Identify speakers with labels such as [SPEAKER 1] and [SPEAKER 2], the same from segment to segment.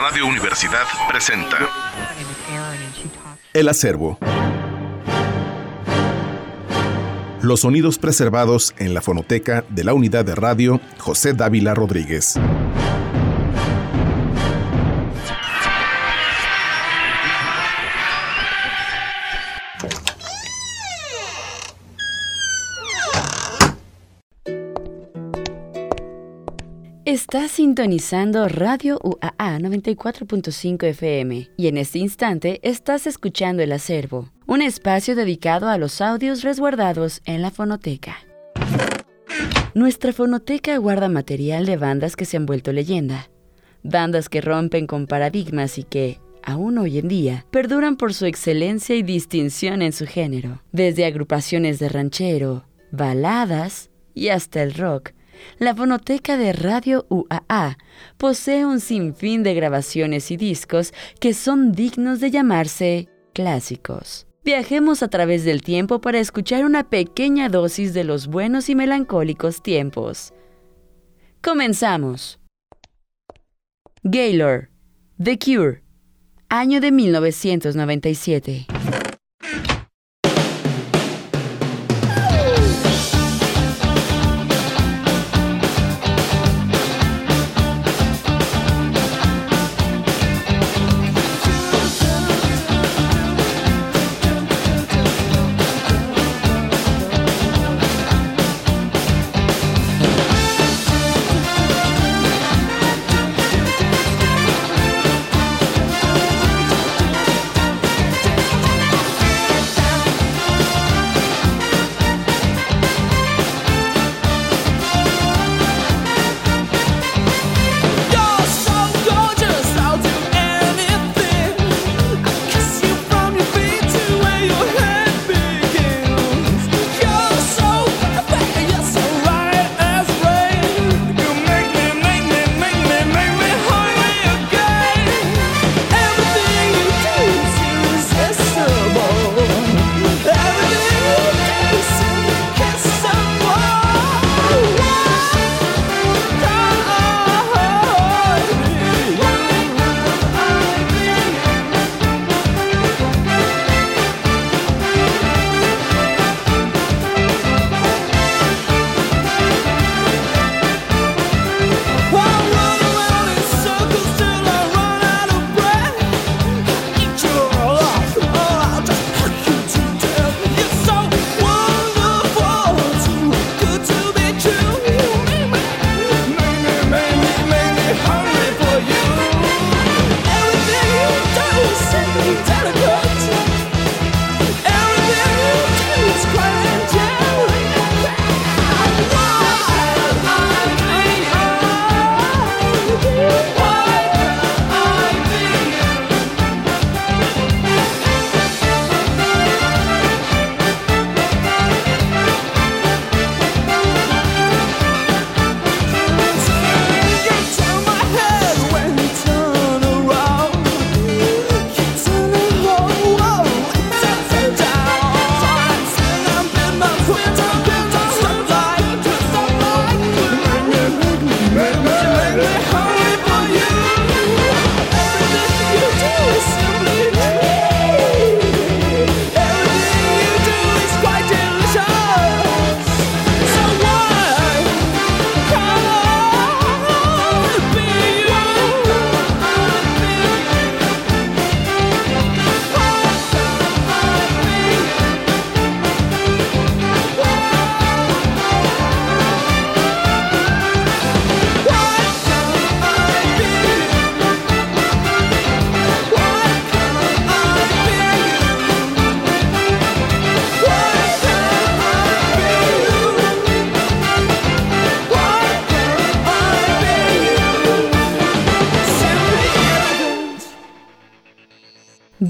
[SPEAKER 1] Radio Universidad presenta
[SPEAKER 2] El acervo. Los sonidos preservados en la fonoteca de la unidad de radio José Dávila Rodríguez.
[SPEAKER 3] Estás sintonizando Radio UAA 94.5 FM y en este instante estás escuchando El Acervo, un espacio dedicado a los audios resguardados en la fonoteca. Nuestra fonoteca guarda material de bandas que se han vuelto leyenda, bandas que rompen con paradigmas y que, aún hoy en día, perduran por su excelencia y distinción en su género, desde agrupaciones de ranchero, baladas y hasta el rock la fonoteca de Radio UAA posee un sinfín de grabaciones y discos que son dignos de llamarse clásicos. Viajemos a través del tiempo para escuchar una pequeña dosis de los buenos y melancólicos tiempos. Comenzamos. Gaylor, The Cure, año de 1997.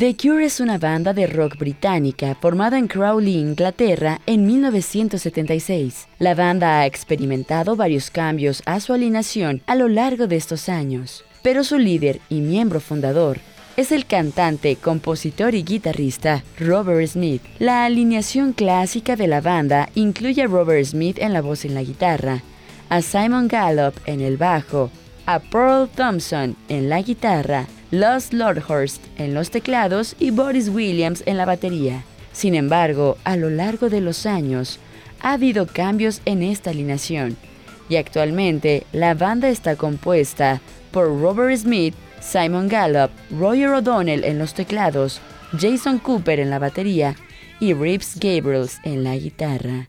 [SPEAKER 3] The Cure es una banda de rock británica formada en Crowley, Inglaterra, en 1976. La banda ha experimentado varios cambios a su alineación a lo largo de estos años, pero su líder y miembro fundador es el cantante, compositor y guitarrista Robert Smith. La alineación clásica de la banda incluye a Robert Smith en la voz y la guitarra, a Simon Gallup en el bajo, a Pearl Thompson en la guitarra, Los Lordhurst en los teclados y Boris Williams en la batería. Sin embargo, a lo largo de los años, ha habido cambios en esta alineación y actualmente la banda está compuesta por Robert Smith, Simon Gallup, Roger O'Donnell en los teclados, Jason Cooper en la batería y Reeves Gabriels en la guitarra.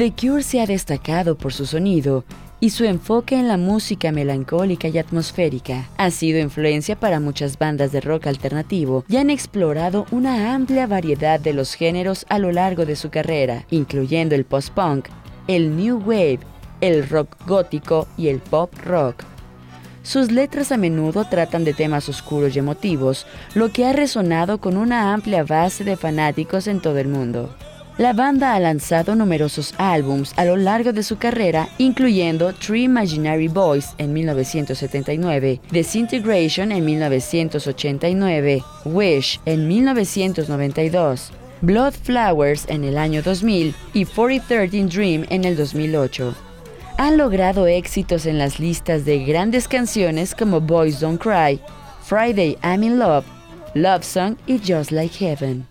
[SPEAKER 3] The Cure se ha destacado por su sonido y su enfoque en la música melancólica y atmosférica. Ha sido influencia para muchas bandas de rock alternativo y han explorado una amplia variedad de los géneros a lo largo de su carrera, incluyendo el post-punk, el new wave, el rock gótico y el pop rock. Sus letras a menudo tratan de temas oscuros y emotivos, lo que ha resonado con una amplia base de fanáticos en todo el mundo. La banda ha lanzado numerosos álbums a lo largo de su carrera, incluyendo Three Imaginary Boys en 1979, Disintegration en 1989, Wish en 1992, Blood Flowers en el año 2000 y 4013 Dream en el 2008. Han logrado éxitos en las listas de grandes canciones como Boys Don't Cry, Friday I'm in Love, Love Song y Just Like Heaven.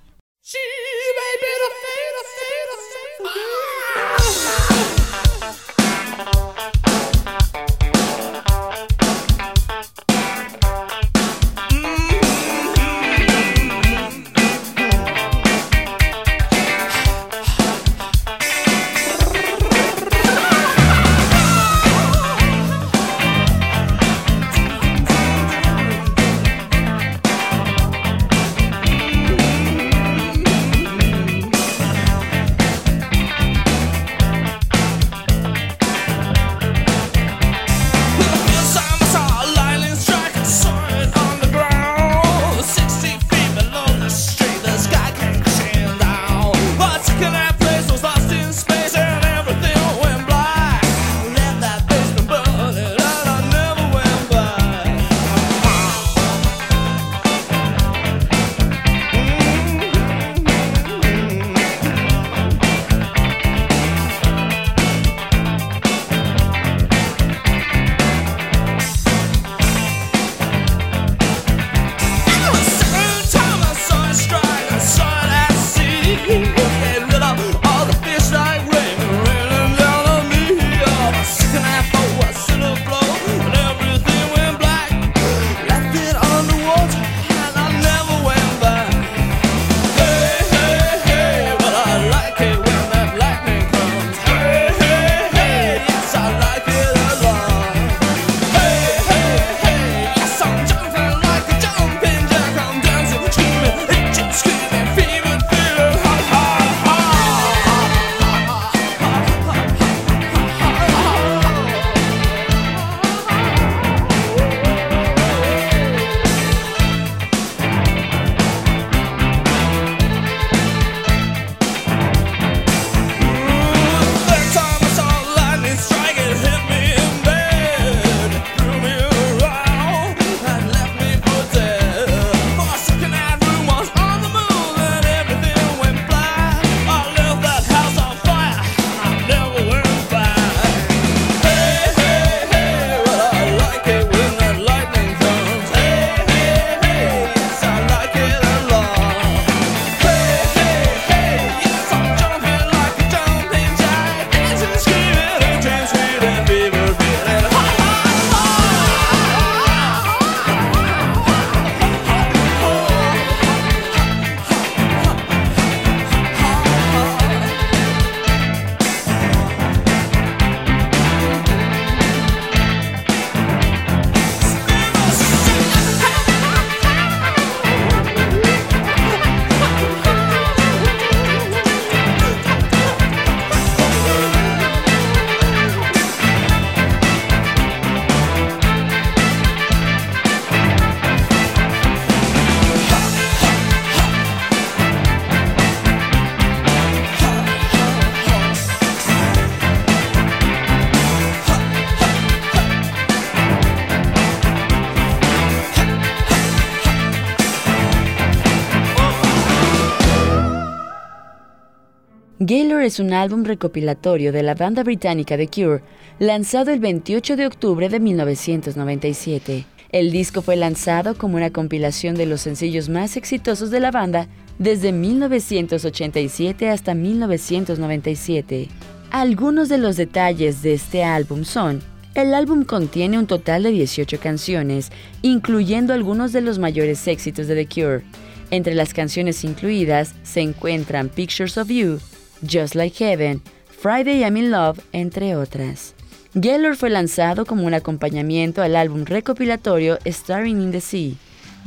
[SPEAKER 4] Es un álbum recopilatorio de la banda británica The Cure, lanzado el 28 de octubre de 1997. El disco fue lanzado como una compilación de los sencillos más exitosos de la banda desde 1987 hasta 1997. Algunos de los detalles de este álbum son, el álbum contiene un total de 18 canciones, incluyendo algunos de los mayores éxitos de The Cure. Entre las canciones incluidas se encuentran Pictures of You, Just Like Heaven, Friday I'm in Love, entre otras. Geller fue lanzado como un acompañamiento al álbum recopilatorio Starring in the Sea,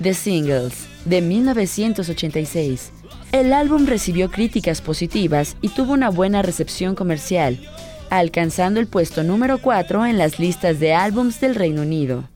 [SPEAKER 4] The Singles, de 1986. El álbum recibió críticas positivas y tuvo una buena recepción comercial, alcanzando el puesto número 4 en las listas de álbums del Reino Unido.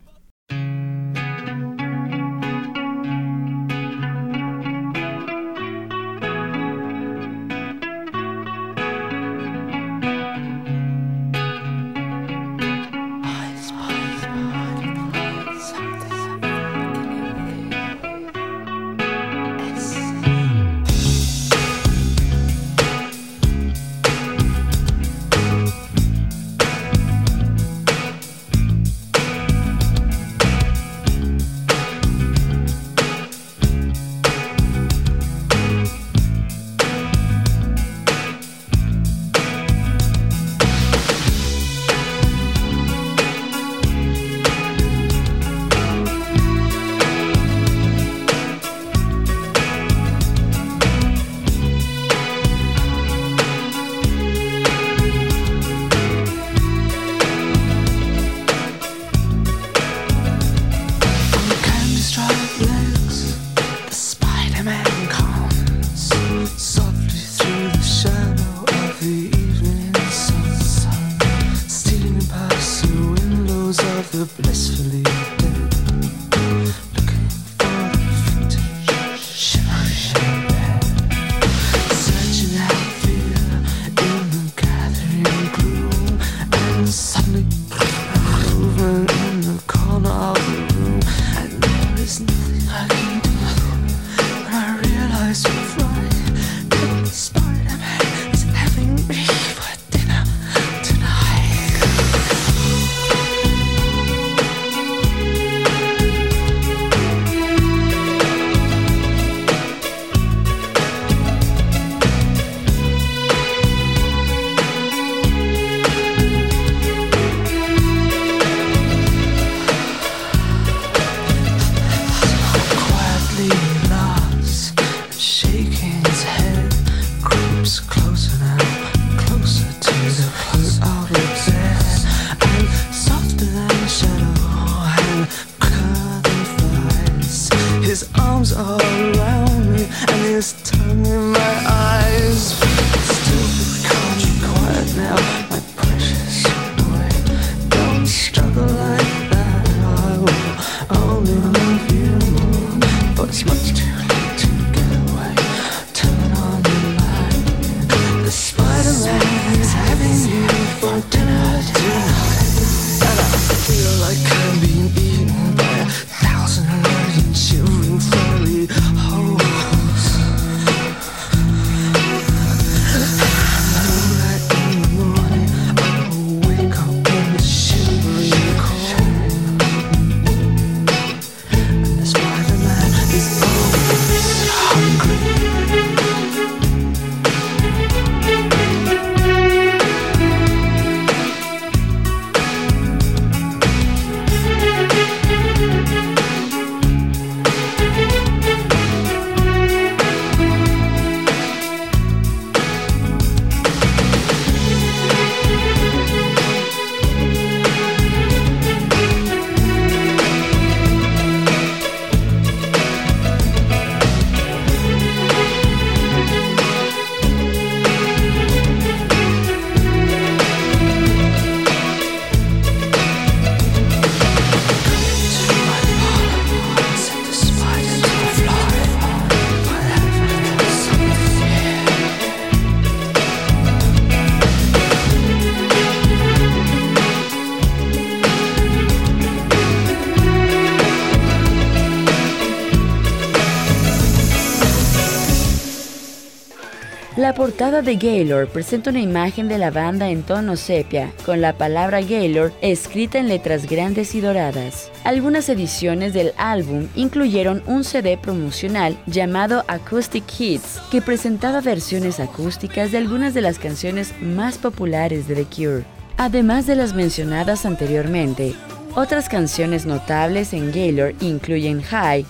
[SPEAKER 3] Portada de Gaylor presenta una imagen de la banda en tono sepia, con la palabra Gaylor escrita en letras grandes y doradas. Algunas ediciones del álbum incluyeron un CD promocional llamado Acoustic Hits, que presentaba versiones acústicas de algunas de las canciones más populares de The Cure. Además de las mencionadas anteriormente, otras canciones notables en Gaylor incluyen High,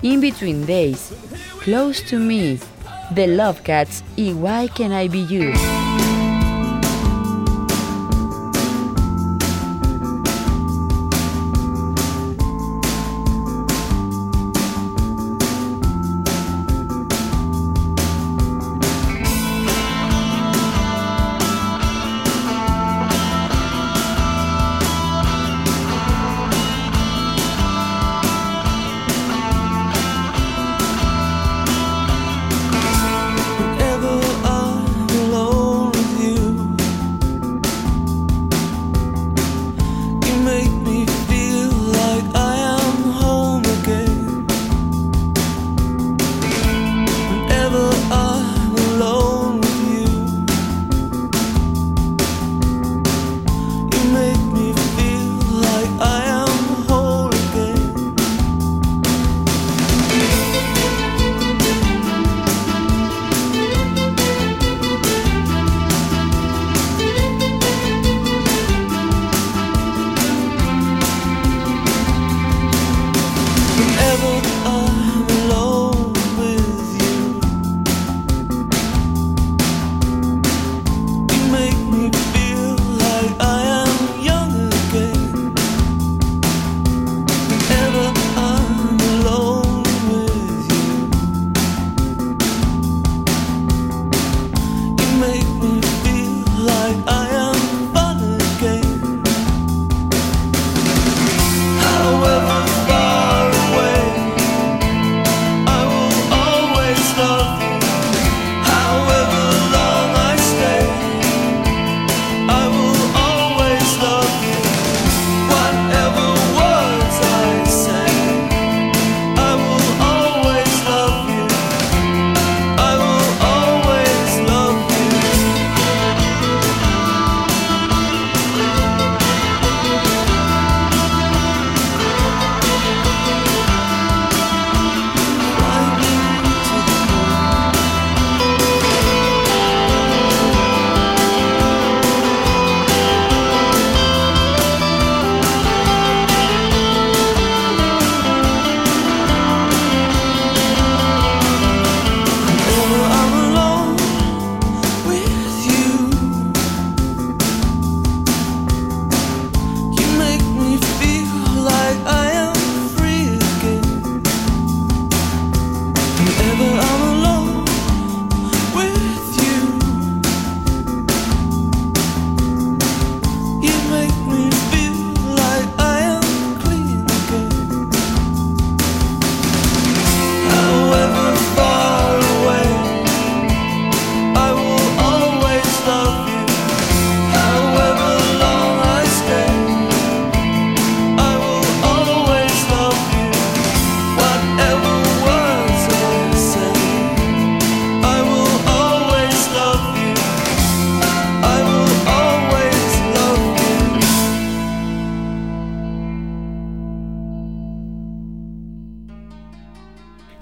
[SPEAKER 3] In Between Days, Close to Me, The Love Cats y Why Can I Be You.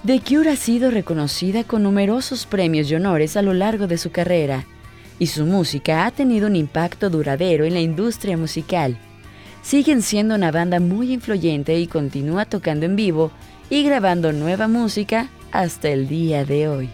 [SPEAKER 3] The Cure ha sido reconocida con numerosos premios y honores a lo largo de su carrera, y su música ha tenido un impacto duradero en la industria musical. Siguen siendo una banda muy influyente y continúa tocando en vivo y grabando nueva música hasta el día de hoy.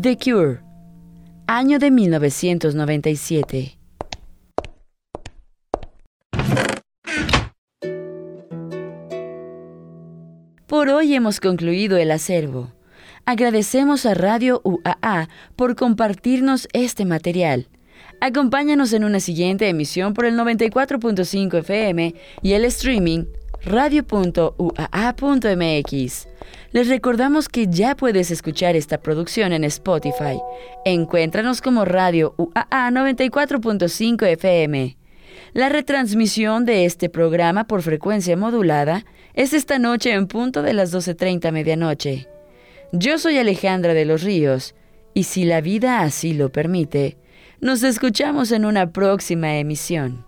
[SPEAKER 5] The Cure. Año de 1997. Por hoy hemos concluido el acervo. Agradecemos a Radio UAA por compartirnos este material. Acompáñanos en una siguiente emisión por el 94.5 FM y el streaming radio.uaa.mx. Les recordamos que ya puedes escuchar esta producción en Spotify. Encuéntranos como Radio UAA 94.5 FM. La retransmisión de este programa por frecuencia modulada es esta noche en punto de las 12.30 medianoche. Yo soy Alejandra de los Ríos y si la vida así lo permite, nos escuchamos en una próxima emisión.